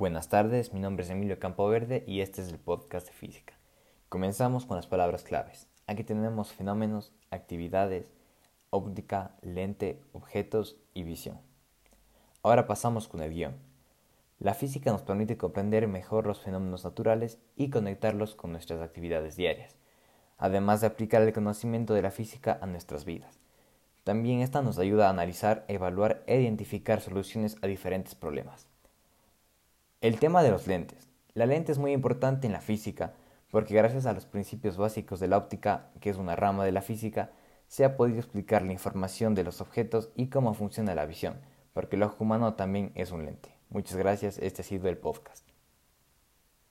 Buenas tardes, mi nombre es Emilio Campoverde y este es el podcast de física. Comenzamos con las palabras claves. Aquí tenemos fenómenos, actividades, óptica, lente, objetos y visión. Ahora pasamos con el guion. La física nos permite comprender mejor los fenómenos naturales y conectarlos con nuestras actividades diarias, además de aplicar el conocimiento de la física a nuestras vidas. También esta nos ayuda a analizar, evaluar e identificar soluciones a diferentes problemas. El tema de los lentes. La lente es muy importante en la física porque gracias a los principios básicos de la óptica, que es una rama de la física, se ha podido explicar la información de los objetos y cómo funciona la visión, porque el ojo humano también es un lente. Muchas gracias, este ha sido el podcast.